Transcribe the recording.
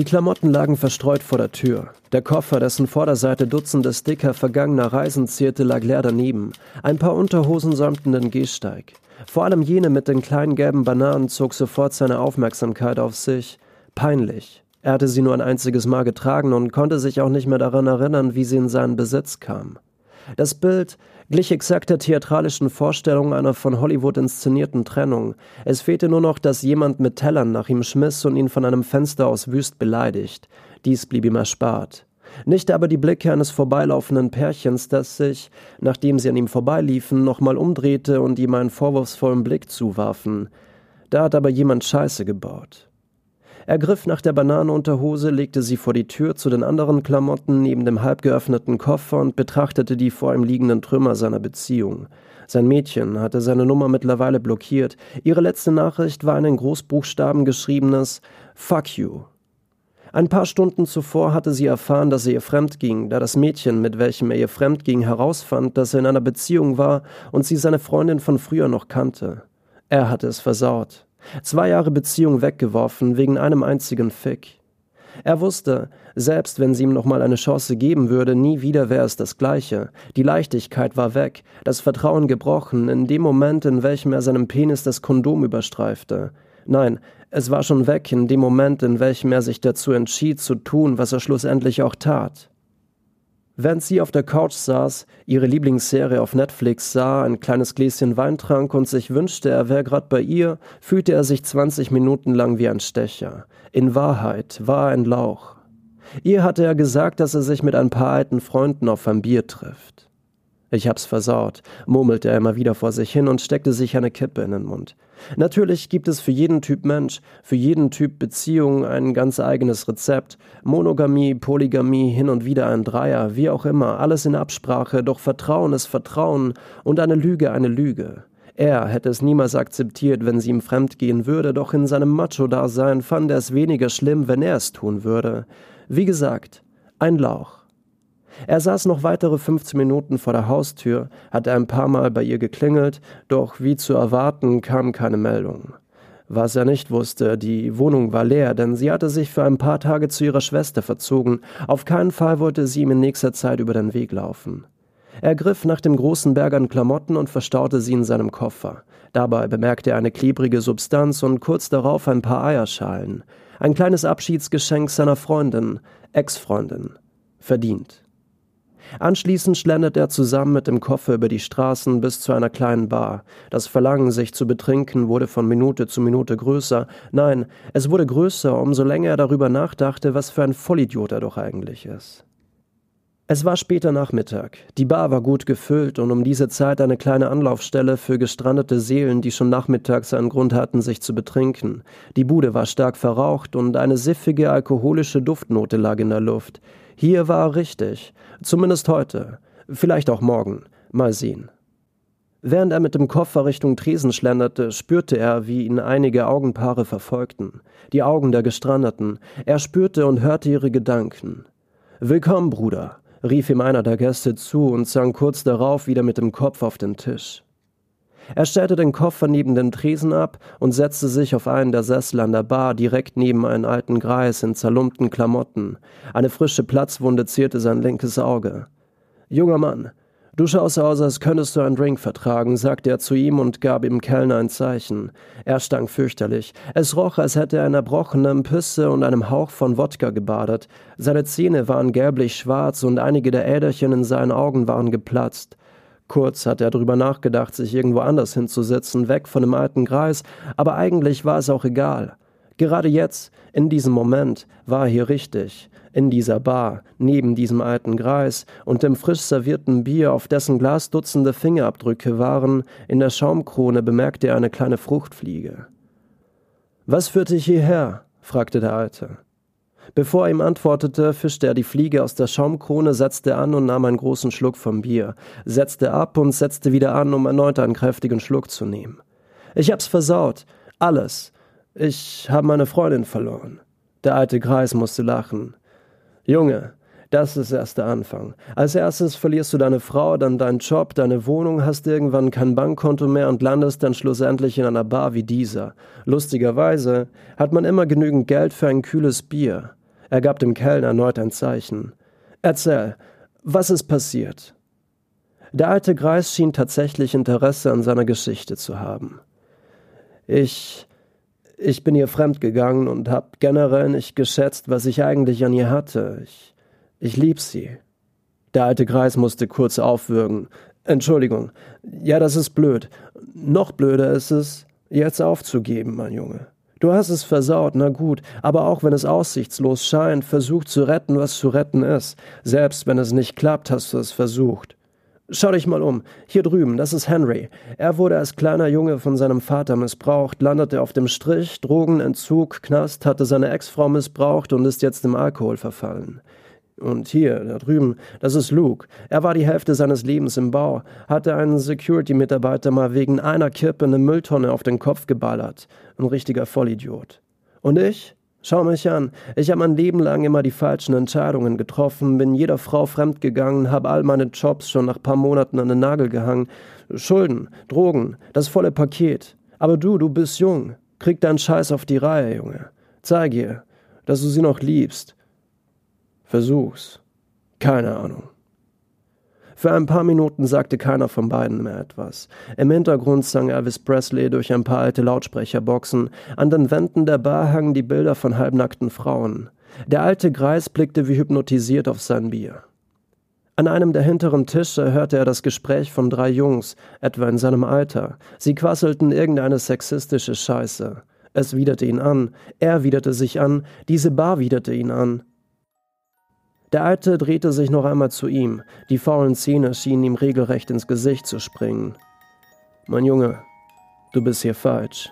Die Klamotten lagen verstreut vor der Tür. Der Koffer, dessen Vorderseite Dutzende Sticker vergangener Reisen zierte, lag leer daneben. Ein paar Unterhosen säumten den Gehsteig. Vor allem jene mit den kleinen gelben Bananen zog sofort seine Aufmerksamkeit auf sich. Peinlich. Er hatte sie nur ein einziges Mal getragen und konnte sich auch nicht mehr daran erinnern, wie sie in seinen Besitz kam. Das Bild glich exakt der theatralischen Vorstellung einer von Hollywood inszenierten Trennung. Es fehlte nur noch, dass jemand mit Tellern nach ihm schmiss und ihn von einem Fenster aus wüst beleidigt. Dies blieb ihm erspart. Nicht aber die Blicke eines vorbeilaufenden Pärchens, das sich, nachdem sie an ihm vorbeiliefen, nochmal umdrehte und ihm einen vorwurfsvollen Blick zuwarfen. Da hat aber jemand Scheiße gebaut. Er griff nach der Bananenunterhose, legte sie vor die Tür zu den anderen Klamotten neben dem halb geöffneten Koffer und betrachtete die vor ihm liegenden Trümmer seiner Beziehung. Sein Mädchen hatte seine Nummer mittlerweile blockiert. Ihre letzte Nachricht war ein in Großbuchstaben geschriebenes Fuck you. Ein paar Stunden zuvor hatte sie erfahren, dass er ihr fremdging, da das Mädchen, mit welchem er ihr fremdging, herausfand, dass er in einer Beziehung war und sie seine Freundin von früher noch kannte. Er hatte es versaut. Zwei Jahre Beziehung weggeworfen wegen einem einzigen Fick. Er wusste, selbst wenn sie ihm nochmal eine Chance geben würde, nie wieder wäre es das Gleiche. Die Leichtigkeit war weg, das Vertrauen gebrochen, in dem Moment, in welchem er seinem Penis das Kondom überstreifte. Nein, es war schon weg in dem Moment, in welchem er sich dazu entschied, zu tun, was er schlussendlich auch tat. Während sie auf der Couch saß, ihre Lieblingsserie auf Netflix sah, ein kleines Gläschen Wein trank und sich wünschte, er wäre gerade bei ihr, fühlte er sich 20 Minuten lang wie ein Stecher. In Wahrheit war er ein Lauch. Ihr hatte er gesagt, dass er sich mit ein paar alten Freunden auf ein Bier trifft. Ich hab's versaut, murmelte er immer wieder vor sich hin und steckte sich eine Kippe in den Mund. Natürlich gibt es für jeden Typ Mensch, für jeden Typ Beziehung ein ganz eigenes Rezept. Monogamie, Polygamie, hin und wieder ein Dreier, wie auch immer, alles in Absprache, doch Vertrauen ist Vertrauen und eine Lüge eine Lüge. Er hätte es niemals akzeptiert, wenn sie ihm fremdgehen würde, doch in seinem Macho-Dasein fand er es weniger schlimm, wenn er es tun würde. Wie gesagt, ein Lauch. Er saß noch weitere 15 Minuten vor der Haustür, hatte ein paar Mal bei ihr geklingelt, doch wie zu erwarten kam keine Meldung. Was er nicht wusste, die Wohnung war leer, denn sie hatte sich für ein paar Tage zu ihrer Schwester verzogen. Auf keinen Fall wollte sie ihm in nächster Zeit über den Weg laufen. Er griff nach dem großen Berg an Klamotten und verstaute sie in seinem Koffer. Dabei bemerkte er eine klebrige Substanz und kurz darauf ein paar Eierschalen. Ein kleines Abschiedsgeschenk seiner Freundin, Ex-Freundin. Verdient. Anschließend schlendert er zusammen mit dem Koffer über die Straßen bis zu einer kleinen Bar. Das Verlangen, sich zu betrinken, wurde von Minute zu Minute größer. Nein, es wurde größer, umso länger er darüber nachdachte, was für ein Vollidiot er doch eigentlich ist. Es war später Nachmittag. Die Bar war gut gefüllt und um diese Zeit eine kleine Anlaufstelle für gestrandete Seelen, die schon nachmittags einen Grund hatten, sich zu betrinken. Die Bude war stark verraucht und eine siffige alkoholische Duftnote lag in der Luft. Hier war richtig. Zumindest heute. Vielleicht auch morgen. Mal sehen. Während er mit dem Koffer Richtung Tresen schlenderte, spürte er, wie ihn einige Augenpaare verfolgten. Die Augen der Gestrandeten. Er spürte und hörte ihre Gedanken. Willkommen, Bruder, rief ihm einer der Gäste zu und sank kurz darauf wieder mit dem Kopf auf den Tisch. Er stellte den Koffer neben dem Tresen ab und setzte sich auf einen der Sessel an der Bar direkt neben einen alten Greis in zerlumpten Klamotten. Eine frische Platzwunde zierte sein linkes Auge. Junger Mann, du schaust aus, als könntest du einen Drink vertragen, sagte er zu ihm und gab ihm Kellner ein Zeichen. Er stank fürchterlich. Es roch, als hätte er in erbrochenem Pisse und einem Hauch von Wodka gebadet. Seine Zähne waren gelblich schwarz und einige der Äderchen in seinen Augen waren geplatzt. Kurz hat er darüber nachgedacht, sich irgendwo anders hinzusetzen, weg von dem alten Greis, aber eigentlich war es auch egal. Gerade jetzt, in diesem Moment, war er hier richtig, in dieser Bar, neben diesem alten Greis und dem frisch servierten Bier, auf dessen Glas Dutzende Fingerabdrücke waren, in der Schaumkrone bemerkte er eine kleine Fruchtfliege. Was führt dich hierher? fragte der Alte. Bevor er ihm antwortete, fischte er die Fliege aus der Schaumkrone, setzte an und nahm einen großen Schluck vom Bier, setzte ab und setzte wieder an, um erneut einen kräftigen Schluck zu nehmen. Ich hab's versaut. Alles. Ich habe meine Freundin verloren. Der alte Kreis musste lachen. Junge, das ist erst der Anfang. Als erstes verlierst du deine Frau, dann deinen Job, deine Wohnung, hast irgendwann kein Bankkonto mehr und landest dann schlussendlich in einer Bar wie dieser. Lustigerweise hat man immer genügend Geld für ein kühles Bier. Er gab dem Kellner erneut ein Zeichen. Erzähl, was ist passiert? Der alte Greis schien tatsächlich Interesse an seiner Geschichte zu haben. Ich. Ich bin ihr fremdgegangen und hab generell nicht geschätzt, was ich eigentlich an ihr hatte. Ich. Ich lieb sie. Der alte Greis musste kurz aufwürgen. Entschuldigung. Ja, das ist blöd. Noch blöder ist es, jetzt aufzugeben, mein Junge. Du hast es versaut, na gut, aber auch wenn es aussichtslos scheint, versuch zu retten, was zu retten ist. Selbst wenn es nicht klappt, hast du es versucht. Schau dich mal um. Hier drüben, das ist Henry. Er wurde als kleiner Junge von seinem Vater missbraucht, landete auf dem Strich, Drogenentzug, Knast, hatte seine Ex-Frau missbraucht und ist jetzt im Alkohol verfallen. Und hier, da drüben, das ist Luke. Er war die Hälfte seines Lebens im Bau, hatte einen Security-Mitarbeiter mal wegen einer Kippe eine Mülltonne auf den Kopf geballert. Ein richtiger Vollidiot. Und ich? Schau mich an. Ich habe mein Leben lang immer die falschen Entscheidungen getroffen, bin jeder Frau fremdgegangen, habe all meine Jobs schon nach paar Monaten an den Nagel gehangen. Schulden, Drogen, das volle Paket. Aber du, du bist jung. Krieg deinen Scheiß auf die Reihe, Junge. Zeig ihr, dass du sie noch liebst Versuch's. Keine Ahnung. Für ein paar Minuten sagte keiner von beiden mehr etwas. Im Hintergrund sang Elvis Presley durch ein paar alte Lautsprecherboxen. An den Wänden der Bar hangen die Bilder von halbnackten Frauen. Der alte Greis blickte wie hypnotisiert auf sein Bier. An einem der hinteren Tische hörte er das Gespräch von drei Jungs, etwa in seinem Alter. Sie quasselten irgendeine sexistische Scheiße. Es widerte ihn an, er widerte sich an, diese Bar widerte ihn an. Der Alte drehte sich noch einmal zu ihm, die faulen Zähne schienen ihm regelrecht ins Gesicht zu springen. Mein Junge, du bist hier falsch.